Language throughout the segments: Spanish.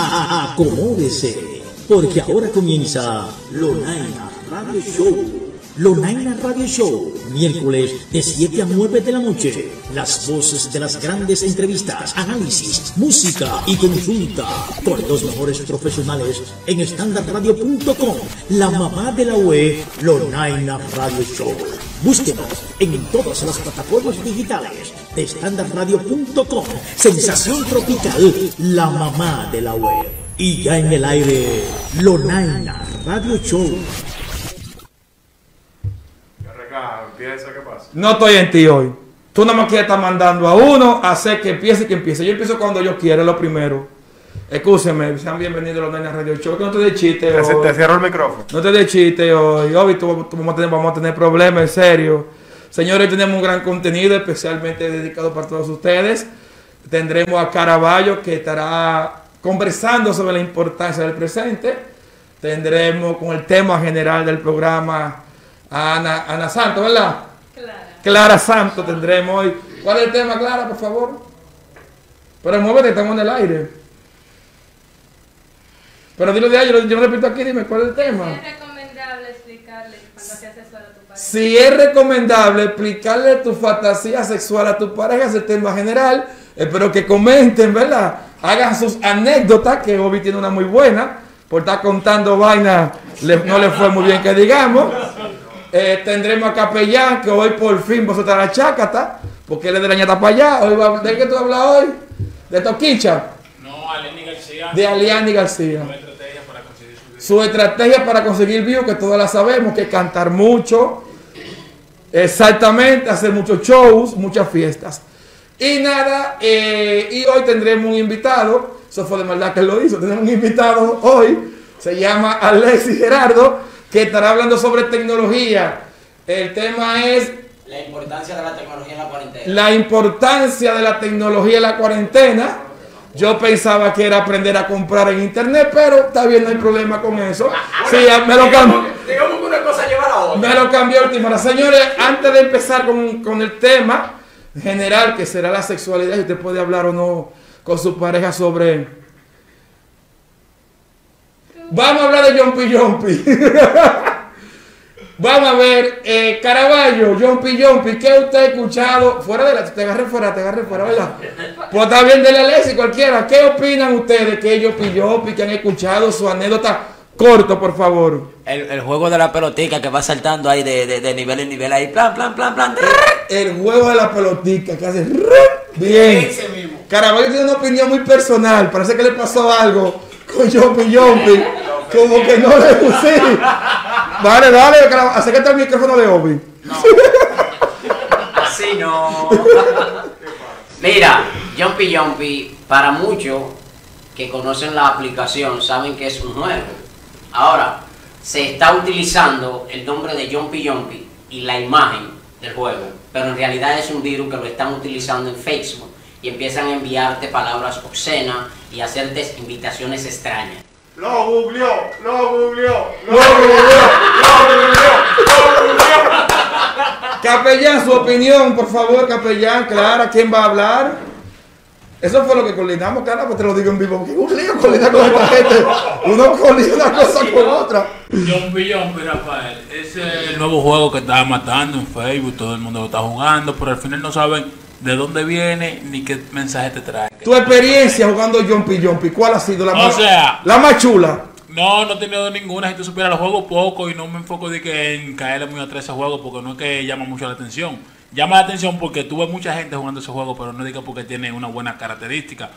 acomódese, porque ahora comienza Lonaina Radio Show. Lonaina Radio Show, miércoles de 7 a 9 de la noche. Las voces de las grandes entrevistas, análisis, música y consulta con los mejores profesionales en standardradio.com. La mamá de la UE, Lonaina Radio Show. Búsquenos en todas las plataformas digitales de standardradio.com. Sensación tropical, la mamá de la web. Y ya en el aire, Lonaina Radio Show. ¿qué pasa? No estoy en ti hoy. Tú nada más quieres estar mandando a uno a hacer que empiece y que empiece. Yo empiezo cuando yo quiera, lo primero. Escúcheme, sean bienvenidos a los Nenas Radio Show. Que no te dé chiste Te, hoy. te cierro el micrófono. No te dé chiste hoy. Hoy tú- tú vamos, a tener, vamos a tener problemas, en serio. Señores, tenemos un gran contenido especialmente dedicado para todos ustedes. Tendremos a Caraballo que estará conversando sobre la importancia del presente. Tendremos con el tema general del programa a Ana, Ana Santos, ¿verdad? Clara. Clara Santos tendremos hoy. ¿Cuál es el tema, Clara, por favor? Pero muévete, estamos en el aire. Pero dilo de ahí, yo, yo no repito aquí, dime cuál es el tema. Es recomendable explicarle cuando se asesora a tu pareja. Si es recomendable explicarle tu fantasía sexual a tu pareja, es el tema general. Espero que comenten, ¿verdad? Hagan sus anécdotas, que Obi tiene una muy buena. Por estar contando vainas, le- no le fue muy bien que digamos. Eh, tendremos a Capellán, que hoy por fin va a soltar la chácata, porque él es de la ñata para allá. Hoy va- ¿De qué tú hablas hoy? ¿De Toquicha? No, Aleni García. De Aliani García. Una estrategia para conseguir su estrategia para conseguir views, que todas la sabemos, que es cantar mucho, exactamente, hacer muchos shows, muchas fiestas. Y nada, eh, y hoy tendremos un invitado, eso fue de maldad que lo hizo, tenemos un invitado hoy, se llama Alexis Gerardo, que estará hablando sobre tecnología. El tema es La importancia de la tecnología en la cuarentena. la importancia de la tecnología en la cuarentena. Yo pensaba que era aprender a comprar en internet, pero está bien, no hay problema con eso. Sí, me lo cambió. Digamos que una cosa lleva a la otra. Me lo cambió hora. Señores, antes de empezar con, con el tema general, que será la sexualidad, y usted puede hablar o no con su pareja sobre... Vamos a hablar de Jumpy Jumpy. Vamos a ver, eh, Caraballo, Jumpy Jumpy, ¿qué usted ha escuchado? Fuera de la... Te agarré fuera, te agarré fuera, ¿verdad? Pues está bien de la Alexis, cualquiera. ¿Qué opinan ustedes que Jumpy Jumpy, que han escuchado su anécdota? Corto, por favor. El, el juego de la pelotica que va saltando ahí de, de, de nivel en nivel ahí. Plan, plan, plan, plan. El juego de la pelotica que hace bien. Caraballo tiene una opinión muy personal. Parece que le pasó algo con Jumpy Jumpy. Como que no le puse. Dale, Caraballo. acércate al micrófono de Obi. Así no. Mira, Jumpy Jumpy, para muchos que conocen la aplicación saben que es un juego. Ahora, se está utilizando el nombre de Jumpy Jumpy y la imagen del juego, pero en realidad es un virus que lo están utilizando en Facebook y empiezan a enviarte palabras obscenas y hacerte invitaciones extrañas. Lo googleó, lo googleó, lo Capellán, su opinión, por favor, capellán. Clara, ¿quién va a hablar? Eso fue lo que coordinamos, Clara, pues te lo digo en vivo. porque un lío coordinar con esta gente. Uno coordina una cosa con otra. Jumpy Jumpy, Rafael. Es el nuevo juego que está matando en Facebook. Todo el mundo lo está jugando, pero al final no saben de dónde viene ni qué mensaje te trae. Tu experiencia jugando Jumpy Jumpy, ¿cuál ha sido la O sea- la más chula? No, no he tenido ninguna. Si tú supieras, los juego poco y no me enfoco de que en caerle muy atrás a ese juego porque no es que llama mucho la atención. Llama la atención porque tuve mucha gente jugando ese juego, pero no diga porque tiene una buena característica.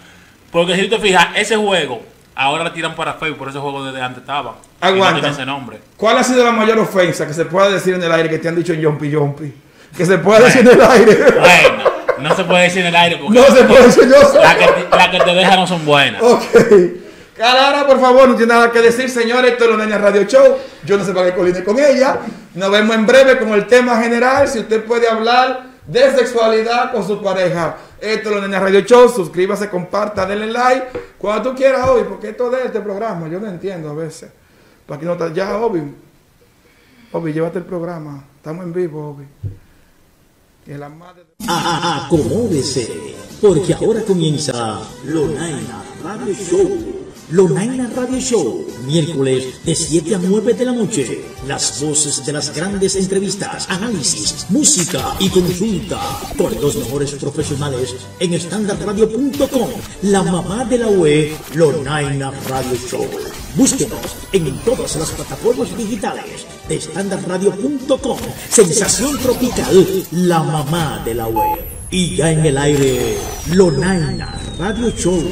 Porque si tú te fijas, ese juego ahora lo tiran para Facebook, por ese juego desde antes estaba. No Aguanta. tiene ese nombre. ¿Cuál ha sido la mayor ofensa que se pueda decir en el aire que te han dicho en Jumpy Jumpy? Que se pueda decir en el aire. Bueno, no se puede decir en el aire porque No se puede decir yo. sé. las que, te- las que te dejan no son buenas. Ok. Calara, por favor, no tiene nada que decir, señores. Esto es Los Nenes Radio Show. Yo no sé para qué coline con ella. Nos vemos en breve con el tema general. Si usted puede hablar de sexualidad con su pareja. Esto es Los Nenes Radio Show. Suscríbase, comparta, denle like. Cuando tú quieras hoy, porque esto de este programa, yo no entiendo a veces. Para que no está ya, Obi. Obi, llévate el programa. Estamos en vivo, Obi. Y la madre de- Acomódese, porque ahora comienza Lonaina Radio Show. Lonaina Radio Show, miércoles de 7 a 9 de la noche. Las voces de las grandes entrevistas, análisis, música y consulta con los mejores profesionales en standardradio.com. La mamá de la UE, Lonaina Radio Show. Búsquenos en todas las plataformas digitales de standardradio.com. Sensación tropical, la mamá de la web. Y ya en el aire, Lonaina Radio Show.